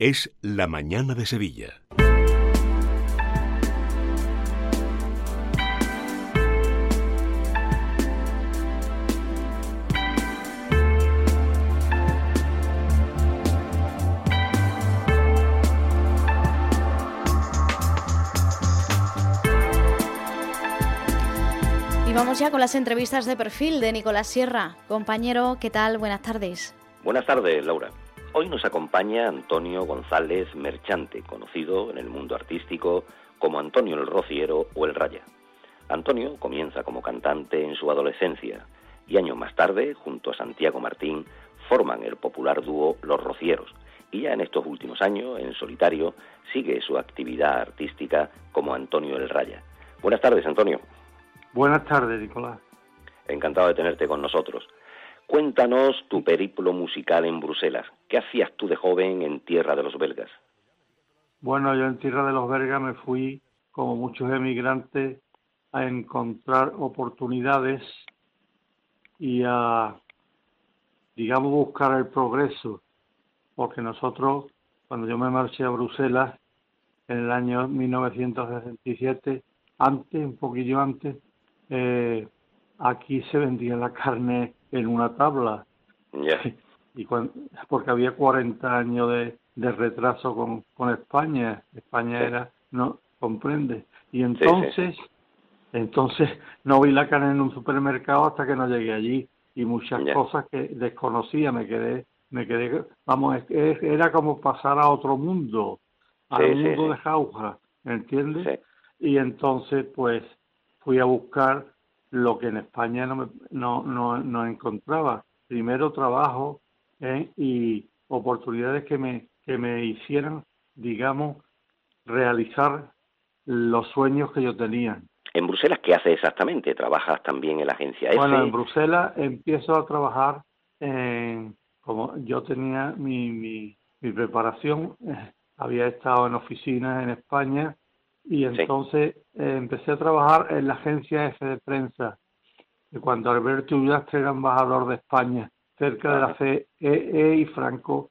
es La Mañana de Sevilla. Y vamos ya con las entrevistas de perfil de Nicolás Sierra. Compañero, ¿qué tal? Buenas tardes. Buenas tardes, Laura. Hoy nos acompaña Antonio González Merchante, conocido en el mundo artístico como Antonio el Rociero o el Raya. Antonio comienza como cantante en su adolescencia y años más tarde, junto a Santiago Martín, forman el popular dúo Los Rocieros y ya en estos últimos años, en solitario, sigue su actividad artística como Antonio el Raya. Buenas tardes, Antonio. Buenas tardes, Nicolás. Encantado de tenerte con nosotros. Cuéntanos tu periplo musical en Bruselas. ¿Qué hacías tú de joven en tierra de los belgas? Bueno, yo en tierra de los belgas me fui, como muchos emigrantes, a encontrar oportunidades y a, digamos, buscar el progreso. Porque nosotros, cuando yo me marché a Bruselas, en el año 1967, antes, un poquillo antes, eh, aquí se vendía la carne en una tabla. Y porque había 40 años de, de retraso con, con España. España era, no, comprende. Y entonces, entonces no vi la carne en un supermercado hasta que no llegué allí. Y muchas cosas que desconocía, me quedé, me quedé, vamos, era como pasar a otro mundo, al mundo de jauja, ¿entiendes? Y entonces, pues, fui a buscar lo que en España no, me, no, no, no encontraba. Primero trabajo ¿eh? y oportunidades que me, que me hicieran, digamos, realizar los sueños que yo tenía. ¿En Bruselas qué hace exactamente? ¿Trabajas también en la agencia F? Bueno, en Bruselas empiezo a trabajar en, como yo tenía mi, mi, mi preparación, eh, había estado en oficinas en España y entonces eh, empecé a trabajar en la agencia F de prensa, cuando Alberto Ullastre era embajador de España, cerca de la CEE e y Franco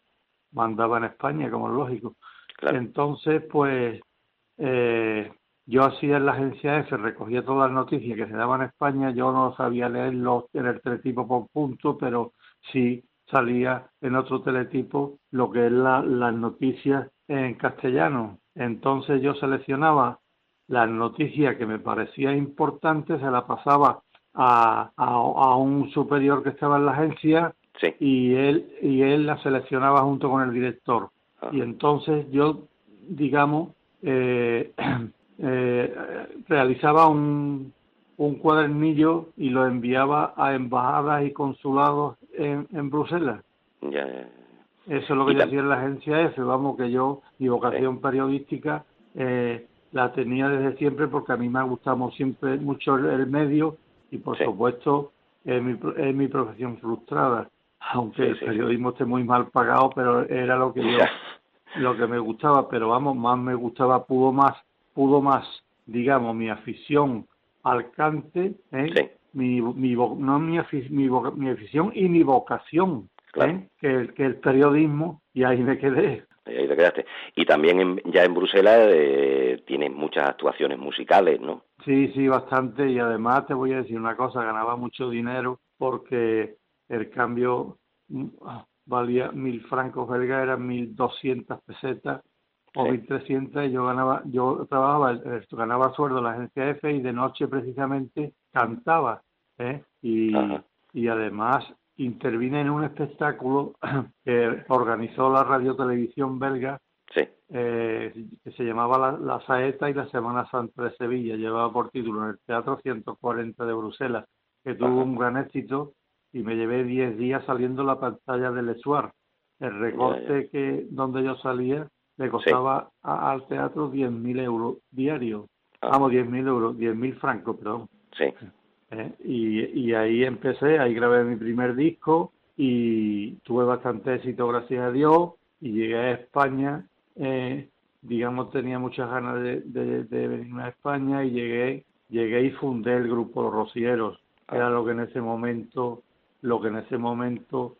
mandaba en España, como es lógico. Entonces, pues, eh, yo hacía en la agencia F, recogía todas las noticias que se daban en España, yo no sabía leerlos en el teletipo por punto, pero sí salía en otro teletipo lo que es la, las noticias en castellano. Entonces yo seleccionaba las noticias que me parecía importante, se la pasaba a, a, un superior que estaba en la agencia y él y él la seleccionaba junto con el director. Ah. Y entonces yo, digamos, eh, eh, realizaba un, un cuadernillo y lo enviaba a embajadas y consulados en, en Bruselas. Eso es lo que yo hacía en la agencia F, vamos, que yo, mi vocación periodística eh, la tenía desde siempre porque a mí me ha gustado siempre mucho el, medio y por supuesto es mi, es mi profesión frustrada, aunque el periodismo esté muy mal pagado, pero era lo que yo, lo que me gustaba, pero vamos, más me gustaba, pudo más, pudo más, digamos, mi afición al cante, ¿eh? mi, mi, no mi, mi, mi afición y mi vocación ¿eh? que, que, el periodismo y ahí me quedé. Ahí te quedaste. Y también ya en Bruselas eh, tienes muchas actuaciones musicales, ¿no? Sí, sí, bastante. Y además te voy a decir una cosa, ganaba mucho dinero porque el cambio mm, valía mil francos belgas, eran mil doscientas pesetas o mil trescientas y yo ganaba, yo trabajaba, ganaba sueldo en la agencia F y de noche precisamente cantaba, ¿eh? Y, y además intervine en un espectáculo que organizó la radio televisión belga eh, que se llamaba la, Saeta y la Semana Santa de Sevilla, llevaba por título en el Teatro 140 de Bruselas, que tuvo un gran éxito y me llevé 10 días saliendo la pantalla del Esuar. El recorte que donde yo salía le costaba al teatro 10.000 euros diarios. Ah. Vamos, 10.000 euros, 10.000 francos, perdón. Sí. ¿Eh? Y, y ahí empecé, ahí grabé mi primer disco y tuve bastante éxito, gracias a Dios, y llegué a España, eh, digamos, tenía muchas ganas de, de, de venirme a España y llegué, llegué y fundé el grupo Los Rocieros, era lo que en ese momento, lo que en ese momento,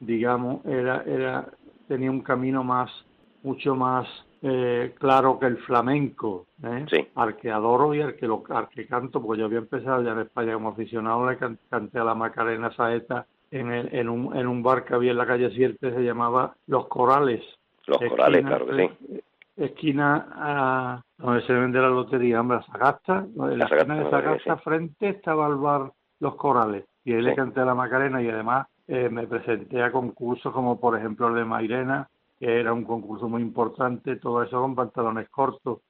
digamos, era, era, tenía un camino más, mucho más eh, claro que el flamenco, ¿eh? Sí. al que adoro y al que, lo, al que canto, porque yo había empezado ya en España como aficionado, le canté a la Macarena Saeta en, el, en, un, en un bar que había en la calle Sierpe, se llamaba Los Corales. Los Corales, claro que sí. Esquina a donde se vende la lotería, hombre, Sagasta, en la, esquina de Sagasta frente estaba el bar Los Corales, y ahí le canté a la Macarena y además eh, me presenté a concursos como por ejemplo el de Mairena, que era un concurso muy importante, todo eso con pantalones cortos.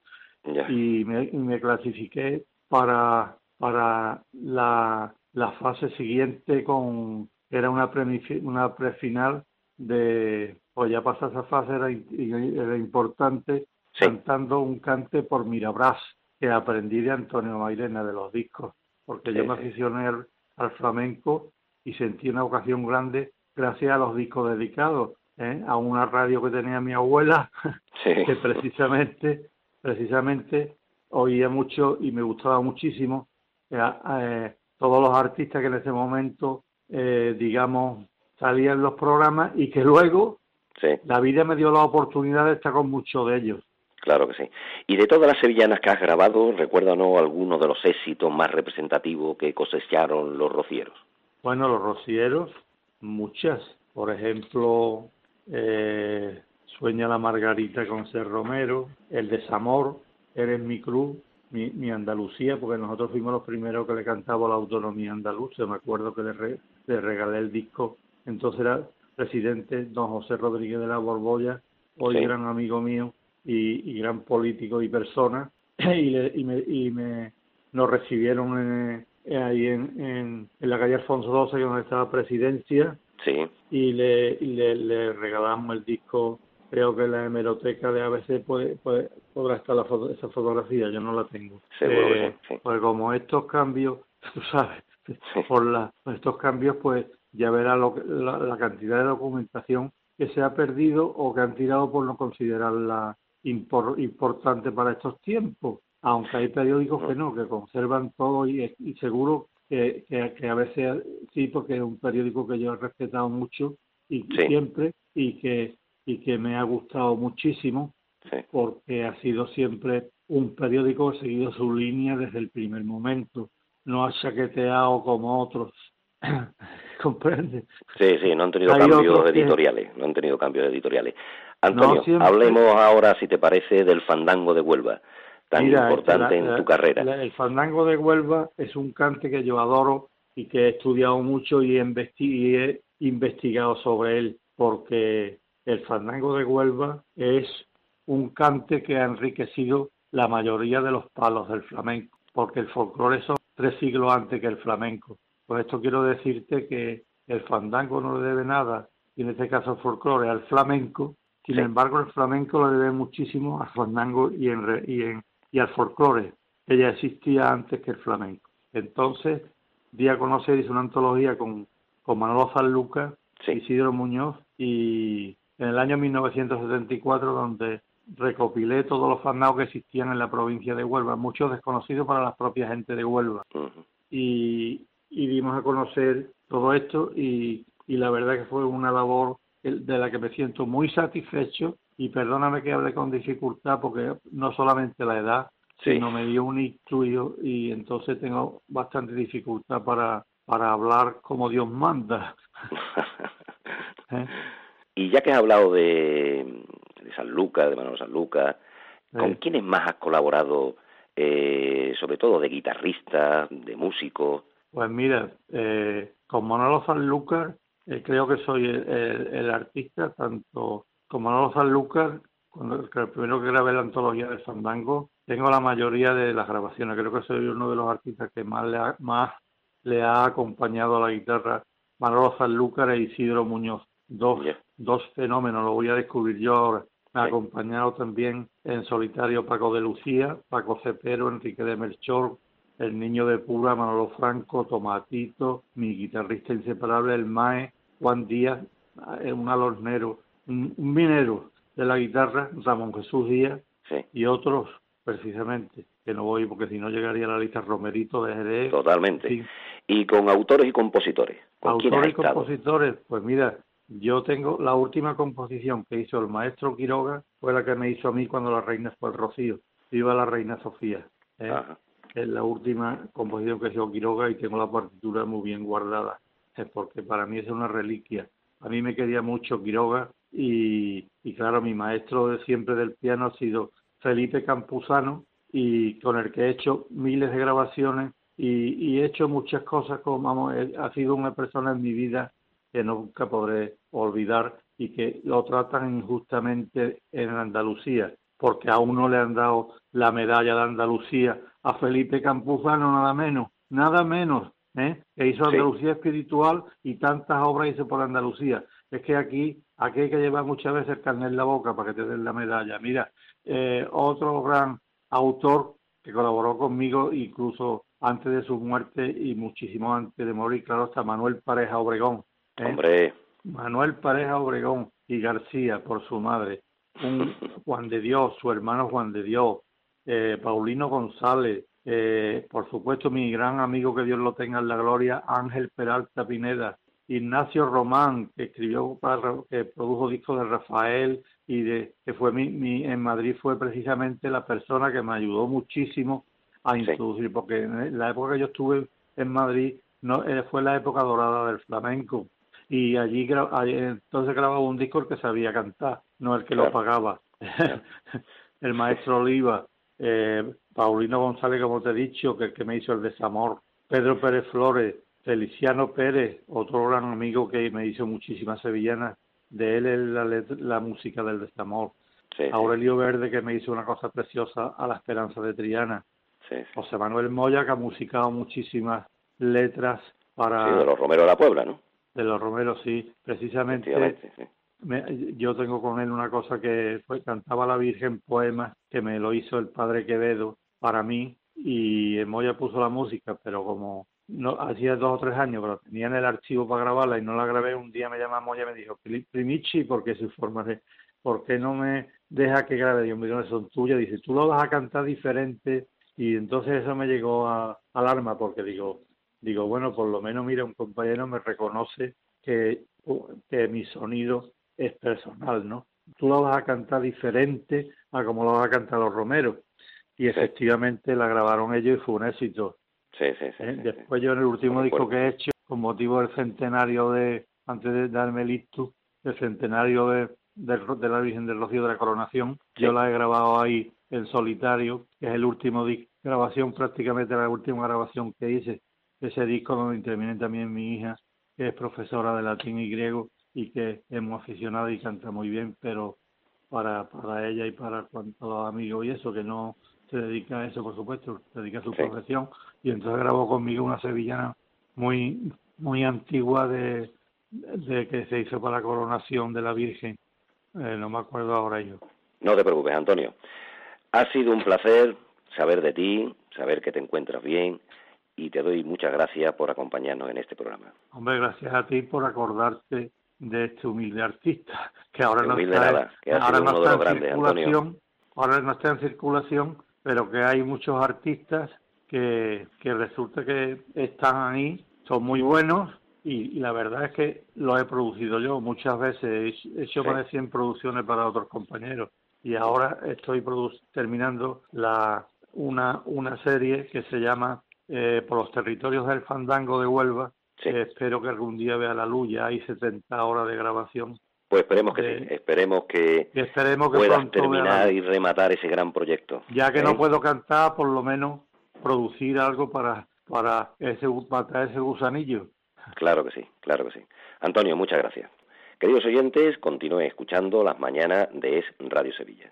Y, me, y me clasifiqué para, para la, la fase siguiente con, era una, una prefinal de, pues ya pasar esa fase era, era importante, cantando un cante por Mirabras, que aprendí de Antonio Mairena de los discos, porque yo me aficioné al, al flamenco y sentí una ocasión grande gracias a los discos dedicados ¿eh? a una radio que tenía mi abuela que precisamente precisamente oía mucho y me gustaba muchísimo eh, todos los artistas que en ese momento eh, digamos salían los programas y que luego la vida me dio la oportunidad de estar con muchos de ellos Claro que sí. Y de todas las sevillanas que has grabado, ¿recuérdanos alguno de los éxitos más representativos que cosecharon los rocieros? Bueno, los rocieros, muchas. Por ejemplo, eh, Sueña la Margarita con Ser Romero, El Desamor, Eres mi cruz, mi, mi, Andalucía, porque nosotros fuimos los primeros que le cantaba la autonomía andaluza. Me acuerdo que le, le regalé el disco. Entonces era presidente don José Rodríguez de la Borbolla, hoy gran amigo mío y, y, gran político y persona. y, le, y, me, y me nos recibieron en, ahí en, en, en, la calle Alfonso XII, donde estaba presidencia, Sí. Y le, le, le, regalamos el disco, creo que la hemeroteca de ABC puede, puede, podrá estar la foto, esa fotografía, yo no la tengo. Seguro eh, sí. Pues como estos cambios, tú sabes, por la, estos cambios, pues ya verá lo, la, la cantidad de documentación que se ha perdido o que han tirado por no considerarla impor, importante para estos tiempos. Aunque hay periódicos que no, que conservan todo y, y seguro que, que, que, a veces sí, porque es un periódico que yo he respetado mucho y sí. siempre y que y que me ha gustado muchísimo sí. porque ha sido siempre un periódico que ha seguido su línea desde el primer momento, no ha chaqueteado como otros. ¿Comprende? Sí, sí, no han tenido Hay cambios editoriales, que... no han tenido cambios editoriales. Antonio, no, siempre... hablemos ahora, si te parece, del fandango de Huelva tan Mira, importante la, en tu carrera. La, el fandango de Huelva es un cante que yo adoro y que he estudiado mucho y he, y he investigado sobre él, porque el fandango de Huelva es un cante que ha enriquecido la mayoría de los palos del flamenco, porque el folclore son tres siglos antes que el flamenco. Por esto quiero decirte que el fandango no le debe nada, y en este caso el folclore, al flamenco, sin Sí. embargo el flamenco le debe muchísimo al fandango y en, re- y en y al folclore, que ya existía antes que el flamenco. Entonces, di a conocer, hice una antología con, con Manolo Sanlúcar, Sí. Isidro Muñoz, y en el año 1974, donde recopilé todos los fandangos que existían en la provincia de Huelva, muchos desconocidos para la propia gente de Huelva. Ujú. Y, y dimos a conocer todo esto y, y la verdad que fue una labor de la que me siento muy satisfecho y perdóname que hable con dificultad porque no solamente la edad, Sí. sino me dio un ictus y entonces tengo bastante dificultad para, para hablar como Dios manda. ¿eh? Y ya que has hablado de, de San Lucas, de Manolo San Lucas, ¿con Sí. quiénes más has colaborado, eh, sobre todo de guitarristas, de músicos? Pues mira, eh, con Manolo Sanlúcar eh, creo que soy el, el- el artista, tanto con Manolo Sanlúcar, cuando el primero que grabé la antología de Fandango, tengo la mayoría de las grabaciones. Creo que soy uno de los artistas que más le ha, más le ha acompañado a la guitarra Manolo Sanlúcar e Isidro Muñoz. Dos, dos fenómenos, lo voy a descubrir yo ahora. Me ha Sí. acompañado también en solitario Paco de Lucía, Paco Cepero, Enrique de Melchor, el niño de Pura, Manolo Franco, Tomatito, mi guitarrista inseparable, el Mae, Juan Díaz, eh, un alornero, un minero de la guitarra, Ramón Jesús Díaz Sí, y otros, precisamente, que no voy porque si no llegaría a la lista Romerito de Jerez. totalmente. Sí. Y con autores y compositores. ¿Con quiénes has Autores y compositores, pues mira, yo tengo la última composición que hizo el maestro Quiroga, fue la que me hizo a mí cuando la reina fue el Rocío. Viva la reina Sofía. ¿eh? Es la última composición que hizo Quiroga y tengo la partitura muy bien guardada, es porque para mí es una reliquia. A mí me quería mucho Quiroga y, y claro, mi maestro de siempre del piano ha sido Felipe Campuzano y con el que he hecho miles de grabaciones y, he hecho muchas cosas como vamos, ha sido una persona en mi vida que nunca podré olvidar y que lo tratan injustamente en Andalucía, porque a uno le han dado la medalla de Andalucía, a Felipe Campuzano nada menos, nada menos, ¿eh? que hizo Andalucía espiritual y tantas obras hizo por Andalucía. Es que aquí, aquí hay que llevar muchas veces el carnet en la boca para que te den la medalla. Mira, eh, otro gran autor que colaboró conmigo incluso antes de su muerte y muchísimo antes de morir, claro, está Manuel Pareja Obregón. ¿eh? Hombre. Manuel Pareja Obregón y García por su madre, un Juan de Dios, su hermano Juan de Dios, eh, Paulino González, eh, por supuesto mi gran amigo que Dios lo tenga en la gloria, Ángel Peralta Pineda, Ignacio Román, que escribió, para, que produjo discos de Rafael y de, que fue mi, en Madrid fue precisamente la persona que me ayudó muchísimo a introducir, porque en la época que yo estuve en Madrid no eh, fue la época dorada del flamenco. Y allí, entonces grababa un disco el que sabía cantar, no el que lo pagaba. el maestro Oliva, eh, Paulino González, como te he dicho, que el que me hizo el desamor, Pedro Pérez Flores, Feliciano Pérez, otro gran amigo que me hizo muchísimas sevillanas, de él es la, música del desamor. Aurelio Verde, que me hizo una cosa preciosa a la esperanza de Triana. José Manuel Moya, que ha musicado muchísimas letras para... de los Romero de la Puebla, ¿no? De los Romero, sí. Precisamente yo tengo con él una cosa que fue, cantaba la Virgen poemas, que me lo hizo el padre Quevedo para mí, y Moya puso la música, pero como no hacía dos o tres años, pero tenía en el archivo para grabarla y no la grabé, un día me llama Moya y me dijo, Primichi, porque su forma de, ¿por qué no me deja que grabe? Dios mío, son tuyas, dice, tú lo vas a cantar diferente, y entonces eso me llegó a, al alma, porque digo, digo, bueno, por lo menos, mira, un compañero me reconoce que, que mi sonido es personal, ¿no? Tú lo vas a cantar diferente a como lo vas a cantar los Romeros. Y efectivamente la grabaron ellos y fue un éxito. Sí, sí, sí. ¿Eh? Después yo en el último disco que he hecho, con motivo del centenario de, antes de darme el el centenario de, de, la Virgen del Rocío de la Coronación, yo la he grabado ahí en solitario, que es el último disco, grabación, prácticamente la última grabación que hice, ese disco donde interviene también mi hija, que es profesora de latín y griego y que es muy aficionada y canta muy bien, pero para, para ella y para cuantos amigos y eso, que no se dedica a eso, por supuesto, se dedica a su profesión, y entonces grabó conmigo una sevillana muy muy antigua de, de que se hizo para la coronación de la Virgen, eh, no me acuerdo ahora yo. No te preocupes, Antonio. Ha sido un placer saber de ti, saber que te encuentras bien y te doy muchas gracias por acompañarnos en este programa. Hombre, gracias a ti por acordarte de este humilde artista, que ahora no está, ahora no está en circulación, ahora no está en circulación, pero que hay muchos artistas que, que resulta que están ahí, son muy buenos y, la verdad es que lo he producido yo muchas veces, he hecho más de 100 producciones para otros compañeros y ahora estoy terminando la una, una serie que se llama eh, Por los territorios del fandango de Huelva, que espero que algún día vea la luz, ya hay 70 horas de grabación. Pues esperemos que sí, esperemos que, esperemos que puedas terminar y rematar ese gran proyecto. Ya que no ¿eh? puedo cantar, por lo menos producir algo para, para, ese, para ese gusanillo. Claro que sí, claro que sí. Antonio, muchas gracias. Queridos oyentes, continúen escuchando las mañanas de Es Radio Sevilla.